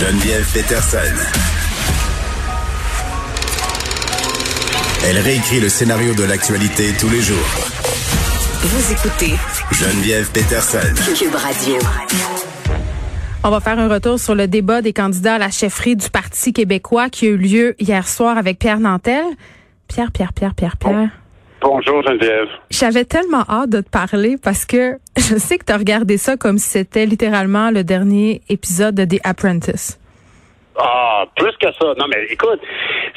Geneviève Peterson. Elle réécrit le scénario de l'actualité tous les jours. Vous écoutez Geneviève Peterson. Cube Radio. On va faire un retour sur le débat des candidats à la chefferie du Parti québécois qui a eu lieu hier soir avec Pierre Nantel. Pierre, Pierre, Pierre, Pierre, Pierre. Bonjour Geneviève. J'avais tellement hâte de te parler parce que je sais que tu as regardé ça comme si c'était littéralement le dernier épisode de The Apprentice. Ah, plus que ça. Non, mais écoute,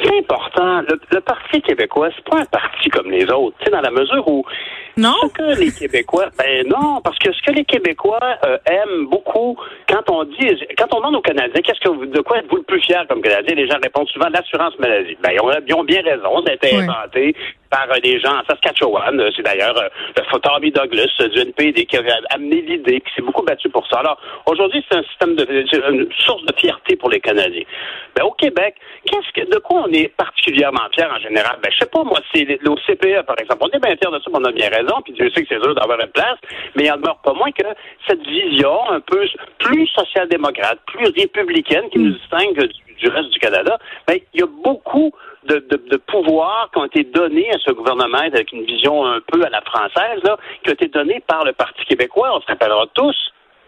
c'est important. Le, Parti québécois, c'est pas un parti comme les autres. Tu sais, dans la mesure où non. ce que les Québécois, ben non, parce que ce que les Québécois euh, aiment beaucoup, quand on dit, quand on demande aux Canadiens, qu'est-ce que vous, de quoi êtes-vous le plus fier comme Canadien, les gens répondent souvent l'assurance maladie. Ben ils ont, ils ont bien raison. Ça a été inventé par euh, des gens en Saskatchewan. Euh, c'est d'ailleurs euh, le Tommy Douglas du NPD qui avait amené l'idée, qui s'est beaucoup battu pour ça. Alors, aujourd'hui, c'est un système de, une source de fierté pour les Canadiens. Ben, au Québec, qu'est-ce que, de quoi on est particulièrement fier en général? Ben, je sais pas, moi, c'est le CPE, par exemple. On est bien fiers de ça, on a bien raison, puis Dieu sait que c'est dur d'avoir une place, mais il en demeure pas moins que cette vision un peu plus social-démocrate, plus républicaine qui nous distingue du, du reste du Canada, ben, il y a beaucoup de, de, pouvoirs qui ont été donnés à ce gouvernement avec une vision un peu à la française, qui ont été donnés par le Parti québécois. On se rappellera tous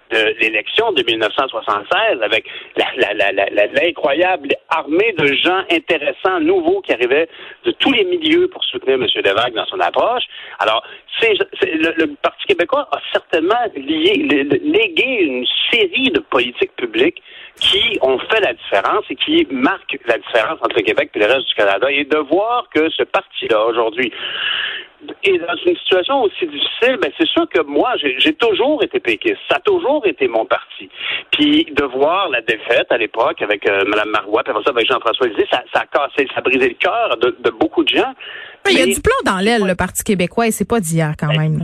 de l'élection de 1976 avec l'incroyable armée de gens intéressants, nouveaux qui arrivaient de tous les milieux pour soutenir M. Devague dans son approche. Alors, le, le, Parti québécois a certainement lié, légué une série de politiques publiques qui ont fait la différence et qui marquent la différence entre le Québec et le reste du Canada. Et de voir que ce parti-là, aujourd'hui, est dans une situation aussi difficile, ben c'est sûr que moi, j'ai toujours été péquiste. Ça a toujours été mon parti. Puis de voir la défaite à l'époque avec euh, Mme Marois, puis après ça avec Jean-François Lisée, ça, ça a cassé, ça a brisé le cœur de, de, beaucoup de gens. il y a du plomb dans l'aile, le Parti québécois, et c'est pas d'hier quand ben, même.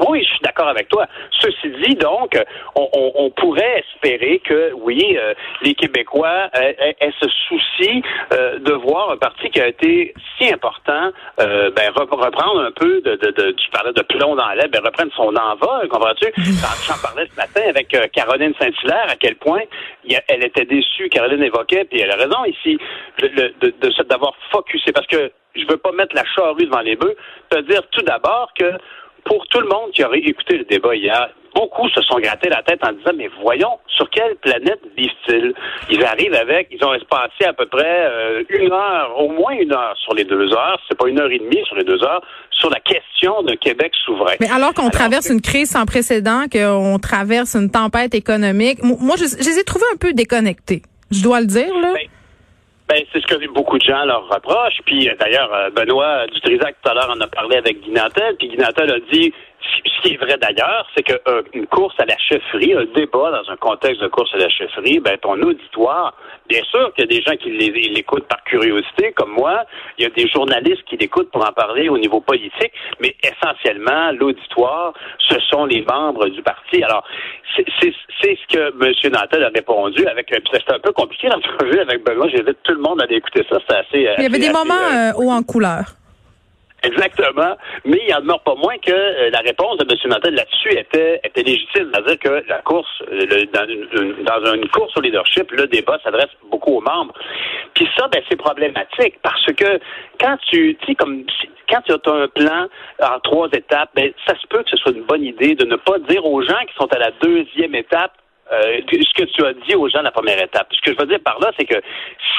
Oui, je suis d'accord avec toi. Ceci dit, donc, on, on, on pourrait espérer que, oui, euh, les Québécois aient, aient ce souci euh, de voir un parti qui a été si important, euh, ben, reprendre un peu de, de, de, tu parlais de plomb dans l'aile, ben, reprendre son envol, comprends-tu? J'en parlais ce matin avec Caroline Saint-Hilaire, à quel point elle était déçue, Caroline évoquait, puis elle a raison ici, de, de, d'avoir focusé, parce que je veux pas mettre la charrue devant les bœufs, te dire tout d'abord que pour tout le monde qui aurait écouté le débat hier, beaucoup se sont grattés la tête en disant mais voyons sur quelle planète vivent-ils? Ils arrivent avec, ils ont passé à peu près euh, une heure, au moins une heure sur les deux heures, c'est pas une heure et demie sur les deux heures, sur la question d'un Québec souverain. Mais alors qu'on traverse une crise sans précédent, qu'on traverse une tempête économique, moi je, je, les ai trouvés un peu déconnectés. Je dois le dire là. Ben, ben, c'est ce que beaucoup de gens leur reprochent. Puis euh, d'ailleurs, euh, Benoît Dutrisac tout à l'heure en a parlé avec Guy Nantel, puis Guy Nantel a dit ce qui est vrai d'ailleurs, c'est qu'une euh, course à la chefferie, un débat dans un contexte de course à la chefferie, ben ton auditoire, bien sûr qu'il y a des gens qui l'écoutent par curiosité, comme moi, il y a des journalistes qui l'écoutent pour en parler au niveau politique, mais essentiellement, l'auditoire, ce sont les membres du parti. Alors, c'est ce que M. Nantel a répondu avec, c'était un peu compliqué l'entrevue avec Benoît, j'invite tout le monde à aller écouter ça, c'est assez... Il y avait des moments euh, haut en couleur. Exactement. Mais il en demeure pas moins que euh, la réponse de M. Nantel là-dessus était, était légitime. C'est-à-dire que la course, le, dans, une, dans, une, course au leadership, le débat s'adresse beaucoup aux membres. Puis ça, ben, c'est problématique parce que quand tu, tu sais, comme quand tu as un plan en trois étapes, ben, ça se peut que ce soit une bonne idée de ne pas dire aux gens qui sont à la deuxième étape euh, ce que tu as dit aux gens de la première étape. Ce que je veux dire par là, c'est que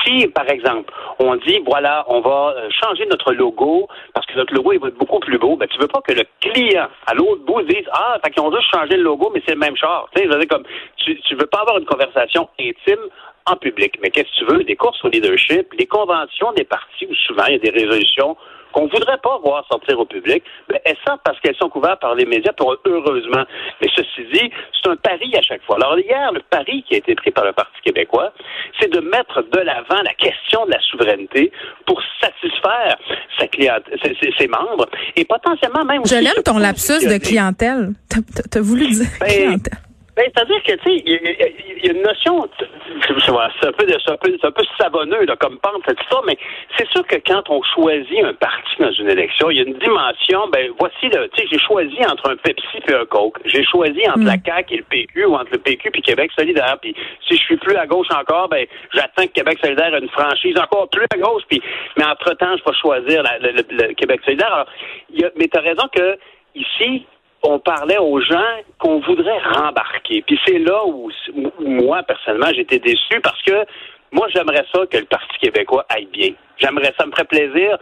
si, par exemple, on dit, voilà, on va euh, changer notre logo parce que notre logo il va être beaucoup plus beau, ben, tu veux pas que le client à l'autre bout dise, ah, fait qu'ils ont juste changé le logo, mais c'est le même char. Tu sais, je veux dire, comme, tu, tu veux pas avoir une conversation intime en public. Mais qu'est-ce que tu veux? Des courses au leadership, les conventions des partis où souvent il y a des résolutions qu'on voudrait pas voir sortir au public, ben, elles sortent parce qu'elles sont couvertes par les médias, pour, heureusement? Mais ceci dit, c'est un pari à chaque fois. Alors hier, le pari qui a été pris par le Parti québécois, c'est de mettre de l'avant la question de la souveraineté pour satisfaire sa clientèle, ses, membres et potentiellement même... Je l'aime ton lapsus de clientèle. T'as as voulu dire ben, clientèle. Ben, c'est-à-dire que, tu sais, il y, a une notion, c'est un peu, un peu, un peu savonneux, là, comme pente, cette histoire, mais c'est sûr que quand on choisit un parti dans une élection, il y a une dimension, ben, voici le, tu sais, j'ai choisi entre un Pepsi et un Coke. J'ai choisi entre la mm. CAQ et le PQ, ou entre le PQ et Québec solidaire. Puis, si je suis plus à gauche encore, ben, j'attends que Québec solidaire ait une franchise encore plus à gauche, puis, mais entre-temps, je vais choisir le, Québec solidaire. Alors, y a, mais t'as raison que, ici, on parlait aux gens qu'on voudrait rembarquer. Puis c'est là où, moi, personnellement, j'étais déçu parce que moi, j'aimerais ça que le Parti québécois aille bien. J'aimerais ça, me ferait plaisir.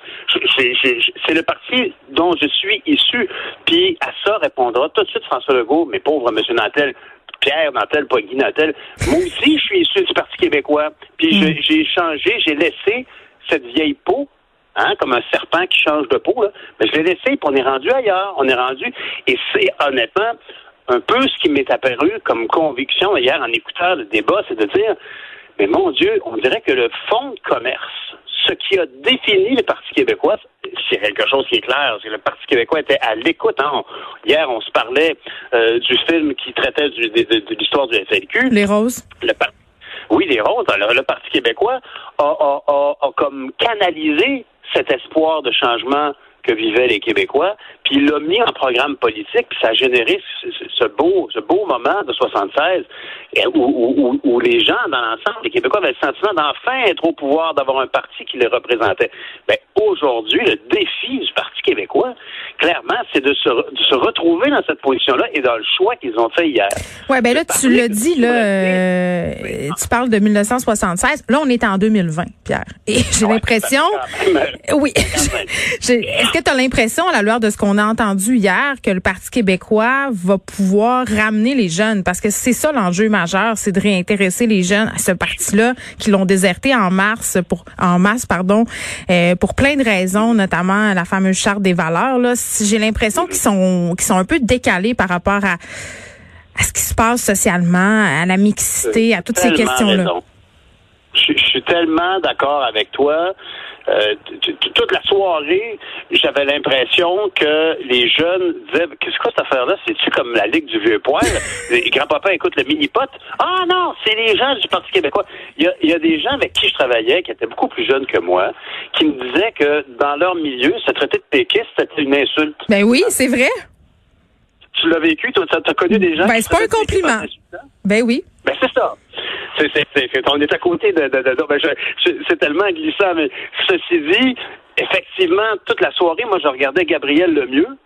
C'est le parti dont je suis issu. Puis à ça répondra tout de suite François Legault, mais pauvre M. Nantel, Pierre Nantel, pas Guy Nantel. Moi aussi, je suis issu du Parti québécois. Puis mm. j'ai changé, j'ai laissé cette vieille peau Hein, comme un serpent qui change de peau. Là. Mais je l'ai laissé, puis on est rendu ailleurs. On est rendu. Et c'est honnêtement un peu ce qui m'est apparu comme conviction hier en écoutant le débat, c'est de dire, mais mon Dieu, on dirait que le fonds de commerce, ce qui a défini le Parti québécois, c'est quelque chose qui est clair, c'est que le Parti québécois était à l'écoute. Hein. Hier, on se parlait euh, du film qui traitait du, de, l'histoire du FLQ. Les roses. oui, les roses. Le, le Parti québécois a, a, comme canalisé cet espoir de changement que vivaient les Québécois, puis il l'a mis en programme politique, puis ça a généré ce, beau, ce beau moment de 76 où, où, les gens dans l'ensemble, les Québécois avaient le sentiment d'enfin être au pouvoir, d'avoir un parti qui les représentait. Mais ben, aujourd'hui, le défi du Parti québécois, clairement, c'est de se, de se retrouver dans cette position-là et dans le choix qu'ils ont fait hier. Ouais, ben là, tu le dis, là, euh, tu parles de 1976. Là, on est en 2020, Pierre. Et j'ai l'impression, oui, est-ce que tu as l'impression, à la lueur de ce qu'on a entendu hier, que le Parti québécois va pouvoir ramener les jeunes? Parce que c'est ça l'enjeu majeur, c'est de réintéresser les jeunes à ce parti-là qui l'ont déserté en mars pour en masse, pardon, euh, pour plein de raisons, notamment la fameuse charte des valeurs. Là, j'ai l'impression qu'ils sont qu'ils sont un peu décalés par rapport à à ce qui se passe socialement, à la mixité, à toutes ces questions-là. Je, je, suis tellement d'accord avec toi. Euh, toute la soirée, j'avais l'impression que les jeunes disaient Qu'est-ce que cette affaire-là? C'est-tu comme la Ligue du Vieux Poil? Grand-papa écoute le mini-pot. Ah non, c'est les gens du Parti québécois. Il y, a, il y, a, des gens avec qui je travaillais qui étaient beaucoup plus jeunes que moi, qui me disaient que dans leur milieu, se traiter de péquiste, c'était une insulte. Ben oui, c'est vrai. Tu l'as vécu, toi, tu as connu des gens. Ben, c'est pas un compliment. Ben oui. Ben, c'est ça. C'est, on est à côté de. de, de, ben c'est tellement glissant, mais ceci dit, effectivement, toute la soirée, moi, je regardais Gabriel Lemieux,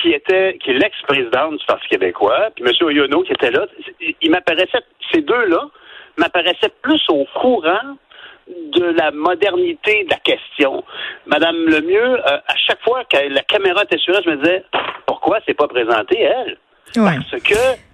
qui était, qui est l'ex-président du Parti québécois, puis M. Oyono qui était là. Il m'apparaissait, ces deux-là m'apparaissaient plus au courant de la modernité de la question. Madame Lemieux, euh, à chaque fois que la caméra était sur elle, je me disais, pourquoi c'est pas présenté, elle? Parce que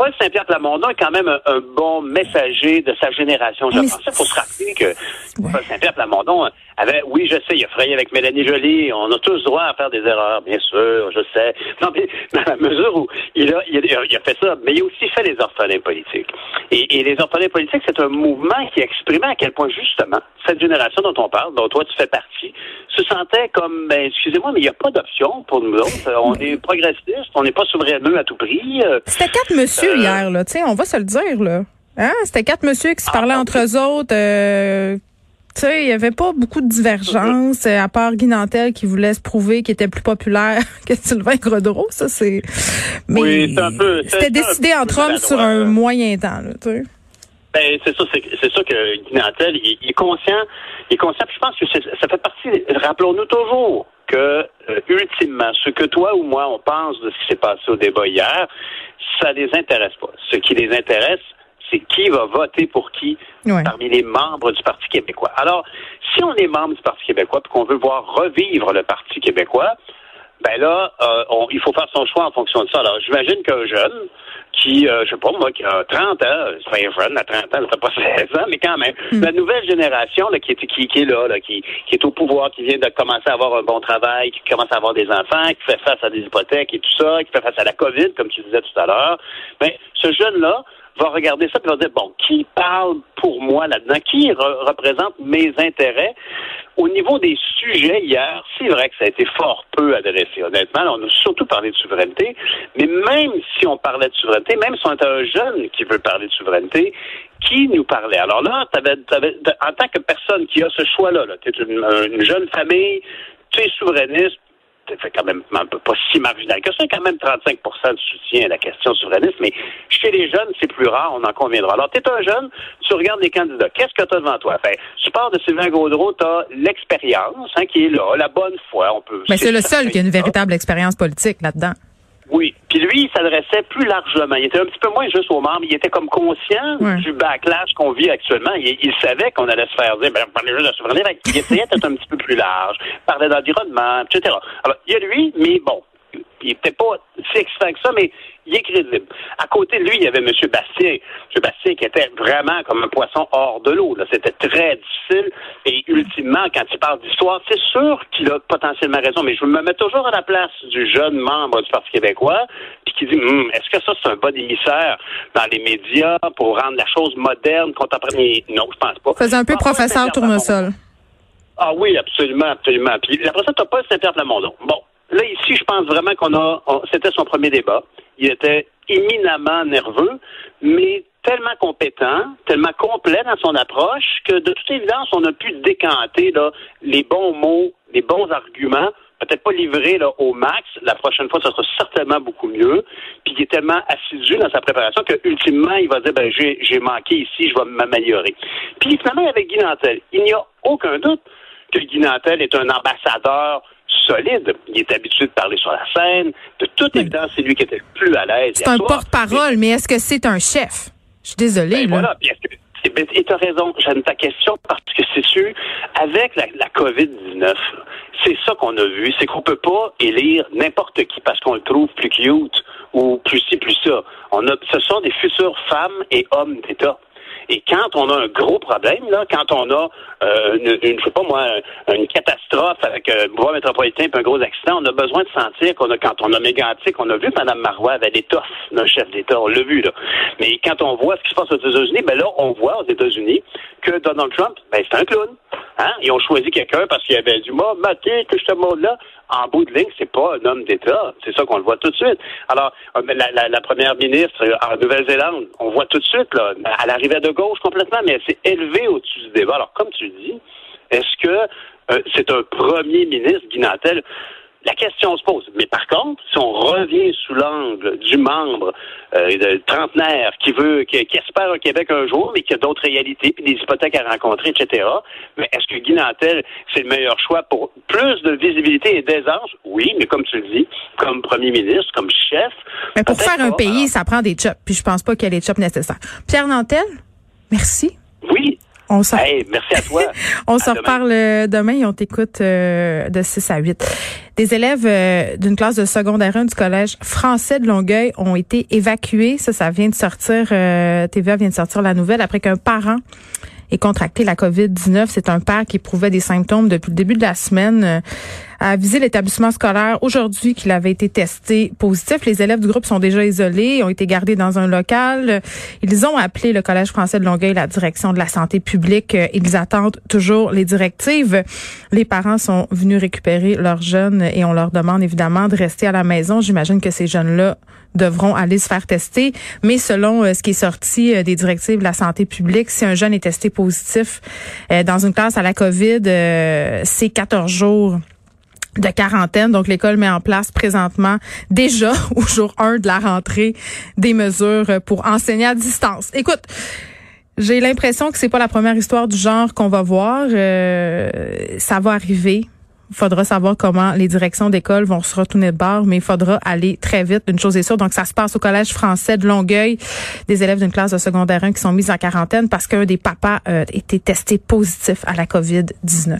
Paul Saint-Pierre Plamondon est quand même un, bon messager de sa génération. Je pense qu'il faut se rappeler que Paul Saint-Pierre Plamondon avait, oui, je sais, il a frayé avec Mélanie Joly. On a tous droit à faire des erreurs, bien sûr, je sais. Non, mais dans la mesure où il a, il a, fait ça, mais il a aussi fait les orphelins politiques. Et, les orphelins politiques, c'est un mouvement qui exprimait à quel point, justement, cette génération dont on parle, dont toi tu fais partie, se sentait comme, ben, excusez-moi, mais il n'y a pas d'option pour nous autres. On est progressistes, on n'est pas souveraineux à tout prix. C'était quatre monsieur euh, hier, là. On va se le dire, là. Hein? C'était quatre monsieur qui se parlaient ah, entre eux autres. Euh, tu sais, il n'y avait pas beaucoup de divergences, à part Guy Nantel qui voulait se prouver qu'il était plus populaire que Sylvain Grodreau. Ça, c'est. Mais oui, un peu. C'était décidé entre hommes sur un moyen temps, là, tu sais. Ben, c'est ça, c'est ça que Guy Nantel, il, est conscient, il est conscient, je pense que ça fait partie, rappelons-nous toujours que, euh, ultimement, ce que toi ou moi, on pense de ce qui s'est passé au débat hier, ça les intéresse pas. Ce qui les intéresse, c'est qui va voter pour qui parmi les membres du Parti québécois. Alors, si on est membre du Parti québécois et qu'on veut voir revivre le Parti québécois, ben là, euh, il faut faire son choix en fonction de ça. Alors, j'imagine qu'un jeune qui, euh, je sais pas moi, qui a 30 ans, c'est pas jeune à 30 ans, ça fait pas 16 ans, mais quand même, hmm. la nouvelle génération là, qui, est, qui, qui est là, là qui, qui est au pouvoir, qui vient de commencer à avoir un bon travail, qui commence à avoir des enfants, qui fait face à des hypothèques et tout ça, qui fait face à la COVID, comme tu disais tout à l'heure, ben, ce jeune-là va regarder ça et va dire, bon, qui parle pour moi là-dedans? Qui représente mes intérêts? Au niveau des sujets hier, c'est vrai que ça a été fort peu adressé. Honnêtement, on a surtout parlé de souveraineté, mais même si on parlait de souveraineté, même si on était un jeune qui veut parler de souveraineté, qui nous parlait? Alors là, avais, en tant que personne qui a ce choix-là, -là, tu es une, jeune famille, tu es souverainiste, fait quand même un peu pas si marginal que ça, quand même 35 de soutien à la question souverainiste, mais chez les jeunes, c'est plus rare, on en conviendra. Alors, tu es un jeune, tu regardes les candidats, qu'est-ce que tu as devant toi? Fait, tu pars de Sylvain Gaudreau, tu as l'expérience hein, qui est là, la bonne foi, on peut... Mais c'est le seul qui a une véritable expérience politique là-dedans. Oui. Puis lui, il s'adressait plus largement. Il était un petit peu moins juste aux membres. Il était comme conscient du backlash qu'on vit actuellement. Il, savait qu'on allait se faire dire, ben, parler juste de la souveraineté. Il essayait d'être un petit peu plus large. Parlait d'environnement, etc. Alors, il y a lui, mais bon, il n'était pas si excitant que ça, mais il est crédible. À côté de lui, il y avait M. Bastien. M. Bastien qui était vraiment comme un poisson hors de l'eau. C'était très difficile. Et ultimement, quand il parle d'histoire, c'est sûr qu'il a potentiellement raison, mais je me mets toujours à la place du jeune membre du Parti québécois, puis qui dit hum, est-ce que ça, c'est un bon émissaire dans les médias pour rendre la chose moderne, contemporaine? Non, je pense pas. Faisait un peu professeur tournesol. Ah oui, absolument, absolument. Puis après ça, t'as pas Saint-Pierre Plamondon. Bon, Là, ici, je pense vraiment qu'on a, c'était son premier débat. Il était éminemment nerveux, mais tellement compétent, tellement complet dans son approche que de toute évidence, on a pu décanter là, les bons mots, les bons arguments, peut-être pas livrés là, au max. La prochaine fois, ça sera certainement beaucoup mieux. Puis il est tellement assidu dans sa préparation que ultimement, il va dire ben j'ai manqué ici, je vais m'améliorer. Puis finalement, avec Guy Nantel, il n'y a aucun doute que Guy Nantel est un ambassadeur solide. Il est habitué de parler sur la scène. De toute évidence, c'est lui qui était le plus à l'aise. C'est un porte-parole, mais, est-ce que c'est un chef? Je suis désolée. Ben, voilà. et tu as raison, j'aime ta question parce que c'est sûr, avec la, COVID-19, c'est ça qu'on a vu, c'est qu'on peut pas élire n'importe qui parce qu'on le trouve plus cute ou plus ci, plus ça. On a, ce sont des futures femmes et hommes d'État. Et quand on a un gros problème, là, quand on a euh, une, je sais pas moi, une catastrophe avec un bois métropolitain et un gros accident, on a besoin de sentir qu'on a, quand on a mégantique, on a vu Mme Marois avait l'étoffe d'un chef d'État, on l'a vu, là. Mais quand on voit ce qui se passe aux États-Unis, ben là, on voit aux États-Unis que Donald Trump, ben, c'est un clown. Hein? Ils ont choisi quelqu'un parce qu'il avait du mot, maté, que ce monde-là en bout de ligne, c'est pas un homme d'État. C'est ça qu'on le voit tout de suite. Alors, euh, la, première ministre euh, en Nouvelle-Zélande, on voit tout de suite, là, elle arrivait de gauche complètement, mais elle s'est élevée au-dessus du débat. Alors, comme tu est-ce que euh, c'est un premier ministre, Guy la question se pose. Mais par contre, si on revient sous l'angle du membre euh, trentenaire qui veut, qui, espère un Québec un jour, mais qui a d'autres réalités, puis des hypothèques à rencontrer, etc. Mais est-ce que Guy Nantel, c'est le meilleur choix pour plus de visibilité et d'aisance? Oui, mais comme tu le dis, comme premier ministre, comme chef. Mais pour faire un pays, ça prend des chops, puis je pense pas qu'il y a les chops nécessaires. Pierre Nantel, merci. Oui. On merci à toi. on se reparle euh, demain et on t'écoute euh, de 6 à 8. Des élèves euh, d'une classe de secondaire 1 du collège français de Longueuil ont été évacués. Ça, ça vient de sortir, TVA vient de sortir la nouvelle après qu'un parent et contracté la COVID-19. C'est un père qui éprouvait des symptômes depuis le début de la semaine. A avisé l'établissement scolaire aujourd'hui qu'il avait été testé positif. Les élèves du groupe sont déjà isolés, ont été gardés dans un local. Ils ont appelé le Collège français de Longueuil, la direction de la santé publique. Ils attendent toujours les directives. Les parents sont venus récupérer leurs jeunes et on leur demande évidemment de rester à la maison. J'imagine que ces jeunes-là devront aller se faire tester. Mais selon euh, ce qui est sorti euh, des directives de la santé publique, si un jeune est testé positif euh, dans une classe à la COVID, c'est 14 jours de quarantaine. Donc, l'école met en place présentement, déjà au jour 1 de la rentrée, des mesures pour enseigner à distance. Écoute, j'ai l'impression que c'est pas la première histoire du genre qu'on va voir. ça va arriver. Il faudra savoir comment les directions d'école vont se retourner de bord, mais il faudra aller très vite. Une chose est sûre. Donc, ça se passe au Collège français de Longueuil. Des élèves d'une classe de secondaire 1 qui sont mis en quarantaine parce qu'un des papas euh, était testé positif à la COVID-19.